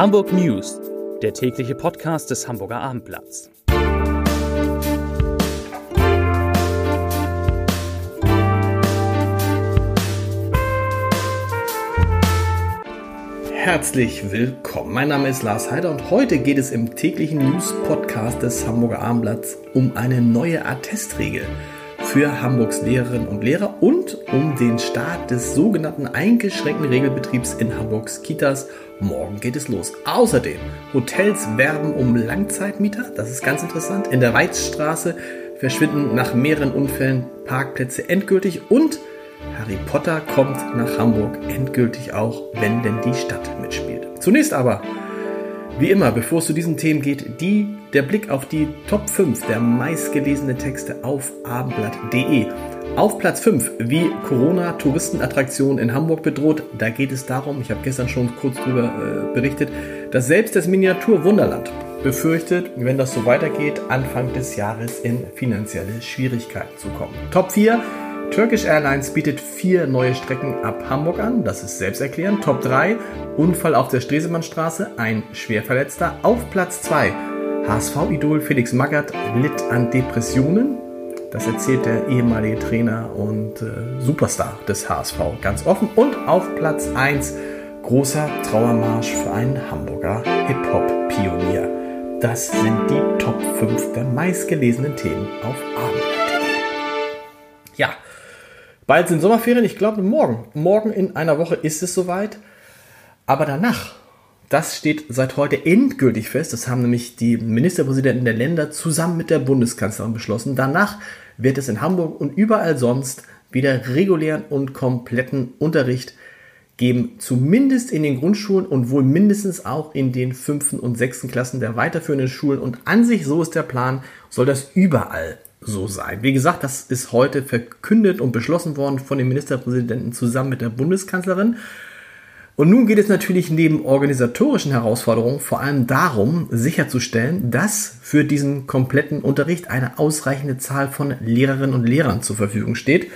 Hamburg News, der tägliche Podcast des Hamburger Abendblatts. Herzlich willkommen. Mein Name ist Lars Heider und heute geht es im täglichen News-Podcast des Hamburger Abendblatts um eine neue Attestregel für Hamburgs Lehrerinnen und Lehrer und um den Start des sogenannten eingeschränkten Regelbetriebs in Hamburgs Kitas. Morgen geht es los. Außerdem, Hotels werben um Langzeitmieter, das ist ganz interessant. In der Weizstraße verschwinden nach mehreren Unfällen Parkplätze endgültig und Harry Potter kommt nach Hamburg endgültig auch, wenn denn die Stadt mitspielt. Zunächst aber wie immer, bevor es zu diesen Themen geht, die, der Blick auf die Top 5 der meistgelesenen Texte auf abendblatt.de. Auf Platz 5, wie Corona-Touristenattraktion in Hamburg bedroht. Da geht es darum, ich habe gestern schon kurz darüber äh, berichtet, dass selbst das Miniatur-Wunderland befürchtet, wenn das so weitergeht, Anfang des Jahres in finanzielle Schwierigkeiten zu kommen. Top 4, Turkish Airlines bietet vier neue Strecken ab Hamburg an, das ist selbsterklärend. Top 3, Unfall auf der Stresemannstraße, ein Schwerverletzter. Auf Platz 2, HSV-Idol Felix Magath litt an Depressionen. Das erzählt der ehemalige Trainer und äh, Superstar des HSV ganz offen. Und auf Platz 1, großer Trauermarsch für einen Hamburger Hip-Hop-Pionier. Das sind die Top 5 der meistgelesenen Themen auf Abend. Ja, Bald sind Sommerferien, ich glaube morgen. Morgen in einer Woche ist es soweit. Aber danach, das steht seit heute endgültig fest. Das haben nämlich die Ministerpräsidenten der Länder zusammen mit der Bundeskanzlerin beschlossen. Danach wird es in Hamburg und überall sonst wieder regulären und kompletten Unterricht geben, zumindest in den Grundschulen und wohl mindestens auch in den fünften und sechsten Klassen der weiterführenden Schulen. Und an sich, so ist der Plan, soll das überall so sein. Wie gesagt, das ist heute verkündet und beschlossen worden von dem Ministerpräsidenten zusammen mit der Bundeskanzlerin. Und nun geht es natürlich neben organisatorischen Herausforderungen vor allem darum, sicherzustellen, dass für diesen kompletten Unterricht eine ausreichende Zahl von Lehrerinnen und Lehrern zur Verfügung steht.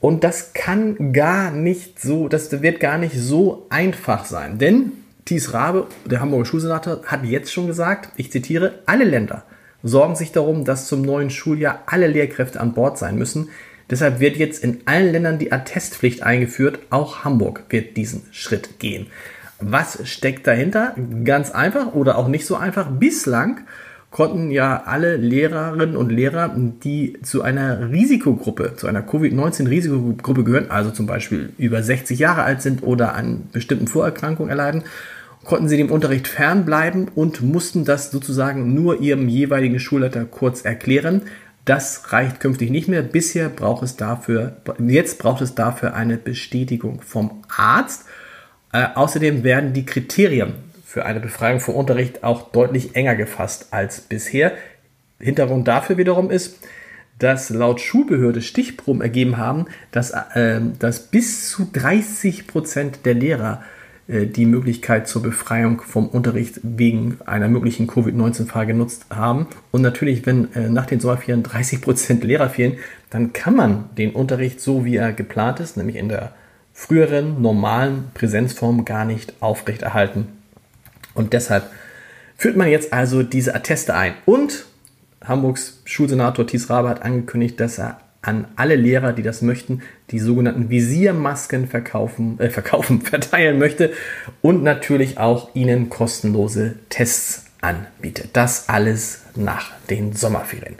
Und das kann gar nicht so, das wird gar nicht so einfach sein. Denn Thies Rabe, der Hamburger Schulsenator, hat jetzt schon gesagt, ich zitiere, alle Länder sorgen sich darum, dass zum neuen Schuljahr alle Lehrkräfte an Bord sein müssen. Deshalb wird jetzt in allen Ländern die Attestpflicht eingeführt. Auch Hamburg wird diesen Schritt gehen. Was steckt dahinter? Ganz einfach oder auch nicht so einfach. Bislang konnten ja alle Lehrerinnen und Lehrer, die zu einer Risikogruppe, zu einer Covid-19-Risikogruppe gehören, also zum Beispiel über 60 Jahre alt sind oder an bestimmten Vorerkrankungen erleiden, konnten sie dem Unterricht fernbleiben und mussten das sozusagen nur ihrem jeweiligen Schulleiter kurz erklären. Das reicht künftig nicht mehr. Bisher braucht es dafür, jetzt braucht es dafür eine Bestätigung vom Arzt. Äh, außerdem werden die Kriterien für eine Befreiung vom Unterricht auch deutlich enger gefasst als bisher. Hintergrund dafür wiederum ist, dass laut Schulbehörde Stichproben ergeben haben, dass, äh, dass bis zu 30 Prozent der Lehrer die Möglichkeit zur Befreiung vom Unterricht wegen einer möglichen Covid-19-Fall genutzt haben. Und natürlich, wenn äh, nach den Sommerferien 30 Prozent Lehrer fehlen, dann kann man den Unterricht so, wie er geplant ist, nämlich in der früheren normalen Präsenzform gar nicht aufrechterhalten. Und deshalb führt man jetzt also diese Atteste ein. Und Hamburgs Schulsenator Thies Rabe hat angekündigt, dass er an alle Lehrer, die das möchten, die sogenannten Visiermasken verkaufen, äh, verkaufen, verteilen möchte und natürlich auch ihnen kostenlose Tests anbietet. Das alles nach den Sommerferien.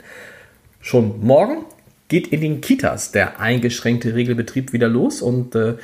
Schon morgen geht in den Kitas der eingeschränkte Regelbetrieb wieder los und äh,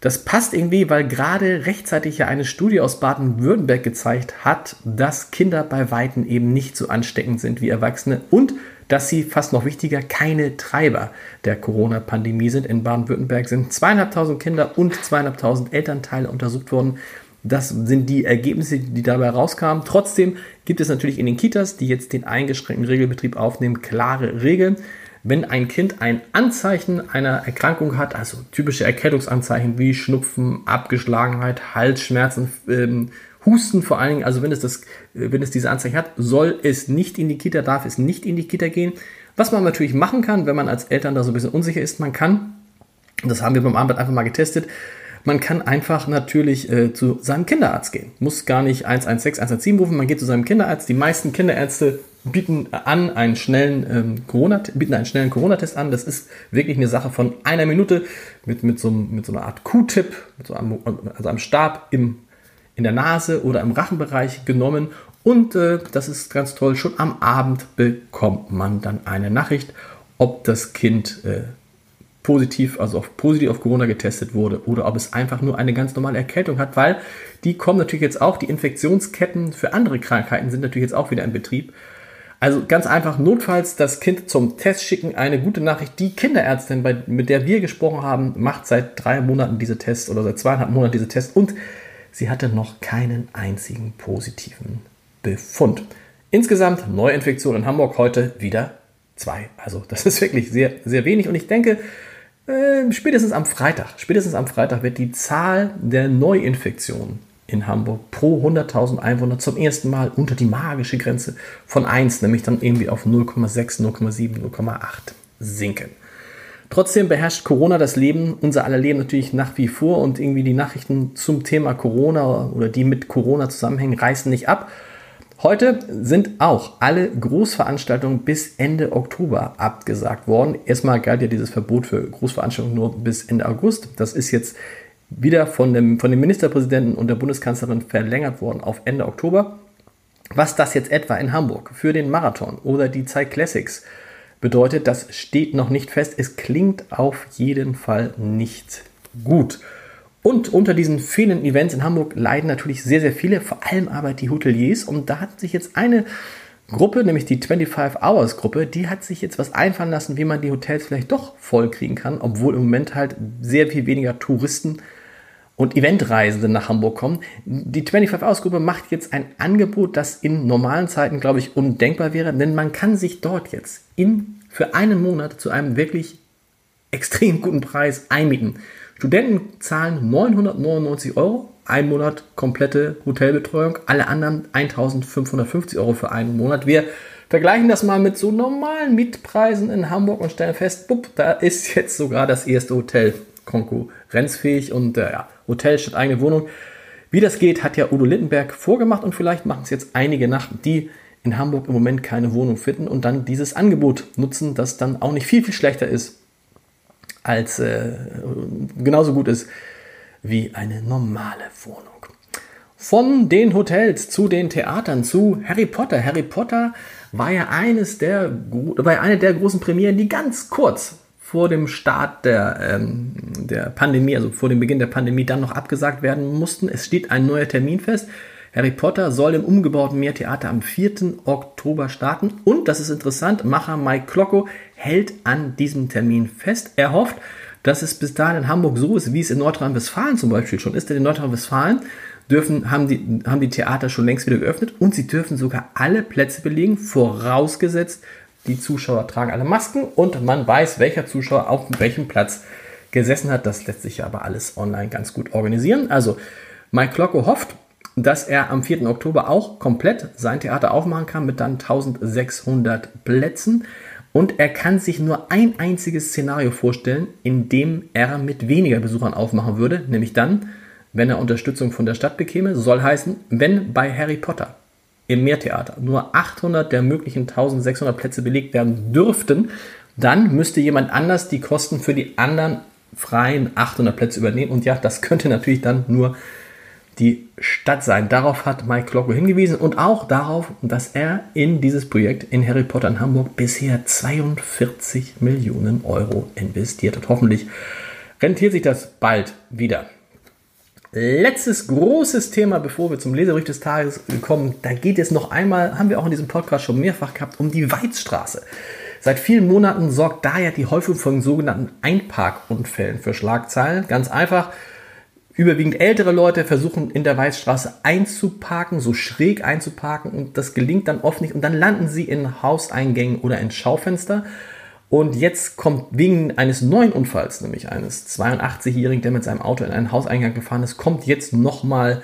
das passt irgendwie, weil gerade rechtzeitig ja eine Studie aus Baden-Württemberg gezeigt hat, dass Kinder bei Weitem eben nicht so ansteckend sind wie Erwachsene und dass sie fast noch wichtiger keine Treiber der Corona-Pandemie sind. In Baden-Württemberg sind zweieinhalbtausend Kinder und zweieinhalbtausend Elternteile untersucht worden. Das sind die Ergebnisse, die dabei rauskamen. Trotzdem gibt es natürlich in den Kitas, die jetzt den eingeschränkten Regelbetrieb aufnehmen, klare Regeln. Wenn ein Kind ein Anzeichen einer Erkrankung hat, also typische Erkältungsanzeichen wie Schnupfen, Abgeschlagenheit, Halsschmerzen, ähm, Husten vor allen Dingen, also wenn es, das, wenn es diese Anzeichen hat, soll es nicht in die Kita, darf es nicht in die Kita gehen. Was man natürlich machen kann, wenn man als Eltern da so ein bisschen unsicher ist, man kann, das haben wir beim Abend einfach mal getestet, Man kann einfach natürlich äh, zu seinem Kinderarzt gehen. Muss gar nicht 116, 117 rufen. Man geht zu seinem Kinderarzt. Die meisten Kinderärzte bieten an einen schnellen ähm, Corona, bieten einen schnellen Corona-Test an. Das ist wirklich eine Sache von einer Minute mit, mit, so, mit so einer Art Q-Tip, so also einem Stab im, in der Nase oder im Rachenbereich genommen. Und äh, das ist ganz toll. Schon am Abend bekommt man dann eine Nachricht, ob das Kind äh, positiv, also auf, positiv auf Corona getestet wurde oder ob es einfach nur eine ganz normale Erkältung hat, weil die kommen natürlich jetzt auch, die Infektionsketten für andere Krankheiten sind natürlich jetzt auch wieder in Betrieb. Also ganz einfach, notfalls das Kind zum Test schicken. Eine gute Nachricht, die Kinderärztin, bei, mit der wir gesprochen haben, macht seit drei Monaten diese Tests oder seit zweieinhalb Monaten diese Tests und sie hatte noch keinen einzigen positiven Befund. Insgesamt Neuinfektionen in Hamburg heute wieder zwei. Also das ist wirklich sehr, sehr wenig und ich denke, äh, spätestens am Freitag, spätestens am Freitag wird die Zahl der Neuinfektionen in Hamburg pro 100.000 Einwohner zum ersten Mal unter die magische Grenze von 1, nämlich dann irgendwie auf 0,6, 0,7, 0,8 sinken. Trotzdem beherrscht Corona das Leben, unser aller Leben natürlich nach wie vor und irgendwie die Nachrichten zum Thema Corona oder die mit Corona zusammenhängen, reißen nicht ab. Heute sind auch alle Großveranstaltungen bis Ende Oktober abgesagt worden. Erstmal galt ja dieses Verbot für Großveranstaltungen nur bis Ende August. Das ist jetzt wieder von dem, von dem Ministerpräsidenten und der Bundeskanzlerin verlängert worden auf Ende Oktober. Was das jetzt etwa in Hamburg für den Marathon oder die Zeit Classics bedeutet, das steht noch nicht fest. Es klingt auf jeden Fall nicht gut. Und unter diesen vielen Events in Hamburg leiden natürlich sehr, sehr viele, vor allem aber die Hoteliers. Und da hat sich jetzt eine Gruppe, nämlich die 25 Hours Gruppe, die hat sich jetzt was einfallen lassen, wie man die Hotels vielleicht doch voll kriegen kann, obwohl im Moment halt sehr viel weniger Touristen und Eventreisende nach Hamburg kommen. Die 25 Hours Gruppe macht jetzt ein Angebot, das in normalen Zeiten, glaube ich, undenkbar wäre, denn man kann sich dort jetzt in, für einen Monat zu einem wirklich extrem guten Preis einmieten. Studenten zahlen 999 Euro, ein Monat komplette Hotelbetreuung, alle anderen 1550 Euro für einen Monat. Wir vergleichen das mal mit so normalen Mietpreisen in Hamburg und stellen fest, bupp, da ist jetzt sogar das erste Hotel konkurrenzfähig und äh, ja, Hotel statt eigene Wohnung. Wie das geht, hat ja Udo Littenberg vorgemacht und vielleicht machen es jetzt einige nach, die in Hamburg im Moment keine Wohnung finden und dann dieses Angebot nutzen, das dann auch nicht viel, viel schlechter ist, als äh, genauso gut ist wie eine normale Wohnung. Von den Hotels zu den Theatern zu Harry Potter. Harry Potter war ja eines der, war ja eine der großen Premieren, die ganz kurz vor dem Start der, ähm, der Pandemie, also vor dem Beginn der Pandemie, dann noch abgesagt werden mussten. Es steht ein neuer Termin fest. Harry Potter soll im umgebauten Meertheater am 4. Oktober starten. Und, das ist interessant, Macher Mike Klocko hält an diesem Termin fest. Er hofft, dass es bis dahin in Hamburg so ist, wie es in Nordrhein-Westfalen zum Beispiel schon ist. Denn in Nordrhein-Westfalen dürfen, haben, die, haben die Theater schon längst wieder geöffnet und sie dürfen sogar alle Plätze belegen, vorausgesetzt, die Zuschauer tragen alle Masken und man weiß, welcher Zuschauer auf welchem Platz gesessen hat. Das lässt sich aber alles online ganz gut organisieren. Also Mike Glocko hofft, dass er am 4. Oktober auch komplett sein Theater aufmachen kann mit dann 1600 Plätzen. Und er kann sich nur ein einziges Szenario vorstellen, in dem er mit weniger Besuchern aufmachen würde, nämlich dann, wenn er Unterstützung von der Stadt bekäme, soll heißen, wenn bei Harry Potter im Meertheater nur 800 der möglichen 1600 Plätze belegt werden dürften, dann müsste jemand anders die Kosten für die anderen freien 800 Plätze übernehmen. Und ja, das könnte natürlich dann nur die Stadt sein. Darauf hat Mike Glocko hingewiesen und auch darauf, dass er in dieses Projekt in Harry Potter in Hamburg bisher 42 Millionen Euro investiert hat. Hoffentlich rentiert sich das bald wieder. Letztes großes Thema, bevor wir zum Leserbrief des Tages kommen, da geht es noch einmal, haben wir auch in diesem Podcast schon mehrfach gehabt, um die Weizstraße. Seit vielen Monaten sorgt da ja die Häufung von sogenannten Einparkunfällen für Schlagzeilen. Ganz einfach, überwiegend ältere Leute versuchen in der Weißstraße einzuparken, so schräg einzuparken und das gelingt dann oft nicht und dann landen sie in Hauseingängen oder in Schaufenster. Und jetzt kommt wegen eines neuen Unfalls, nämlich eines 82-Jährigen, der mit seinem Auto in einen Hauseingang gefahren ist, kommt jetzt nochmal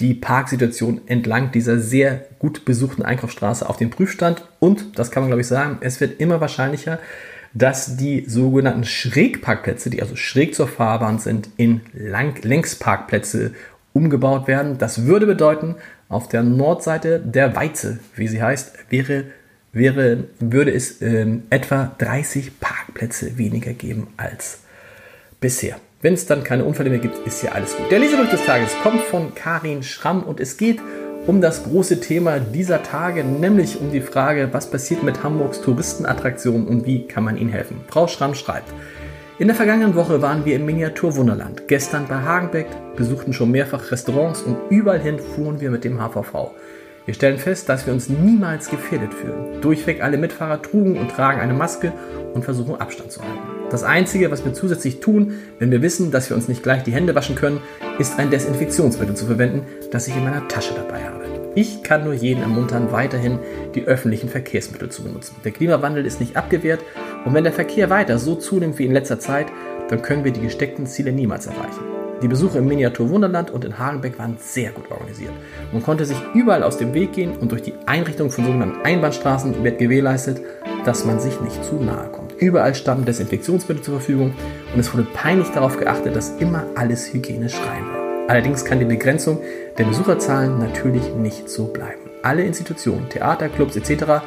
die Parksituation entlang dieser sehr gut besuchten Einkaufsstraße auf den Prüfstand. Und, das kann man glaube ich sagen, es wird immer wahrscheinlicher, dass die sogenannten Schrägparkplätze, die also schräg zur Fahrbahn sind, in Lang Längsparkplätze umgebaut werden. Das würde bedeuten, auf der Nordseite der Weize, wie sie heißt, wäre, wäre, würde es ähm, etwa 30 Parkplätze weniger geben als bisher. Wenn es dann keine Unfälle mehr gibt, ist ja alles gut. Der Leserbrief des Tages kommt von Karin Schramm und es geht um das große Thema dieser Tage, nämlich um die Frage, was passiert mit Hamburgs Touristenattraktionen und wie kann man ihnen helfen. Frau Schramm schreibt, in der vergangenen Woche waren wir im Miniaturwunderland, gestern bei Hagenbeck, besuchten schon mehrfach Restaurants und überall hin fuhren wir mit dem HVV. Wir stellen fest, dass wir uns niemals gefährdet fühlen. Durchweg alle Mitfahrer trugen und tragen eine Maske und versuchen Abstand zu halten. Das Einzige, was wir zusätzlich tun, wenn wir wissen, dass wir uns nicht gleich die Hände waschen können, ist ein Desinfektionsmittel zu verwenden, das ich in meiner Tasche dabei habe. Ich kann nur jeden ermuntern, weiterhin die öffentlichen Verkehrsmittel zu benutzen. Der Klimawandel ist nicht abgewehrt und wenn der Verkehr weiter so zunimmt wie in letzter Zeit, dann können wir die gesteckten Ziele niemals erreichen. Die Besuche im Miniatur Wunderland und in Hagenbeck waren sehr gut organisiert. Man konnte sich überall aus dem Weg gehen und durch die Einrichtung von sogenannten Einbahnstraßen wird gewährleistet, dass man sich nicht zu nahe kommt. Überall standen Desinfektionsmittel zur Verfügung und es wurde peinlich darauf geachtet, dass immer alles hygienisch rein war. Allerdings kann die Begrenzung der Besucherzahlen natürlich nicht so bleiben. Alle Institutionen, Theater, Clubs etc.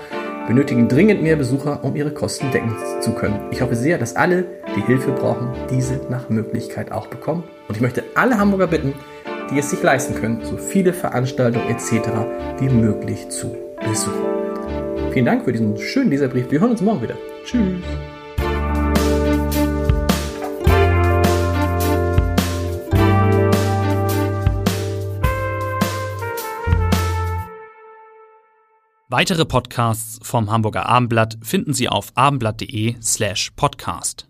benötigen dringend mehr Besucher, um ihre Kosten decken zu können. Ich hoffe sehr, dass alle, die Hilfe brauchen, diese nach Möglichkeit auch bekommen. Und ich möchte alle Hamburger bitten, die es sich leisten können, so viele Veranstaltungen etc. wie möglich zu besuchen. Vielen Dank für diesen schönen Leserbrief. Wir hören uns morgen wieder. Tschüss. Weitere Podcasts vom Hamburger Abendblatt finden Sie auf abendblatt.de slash podcast.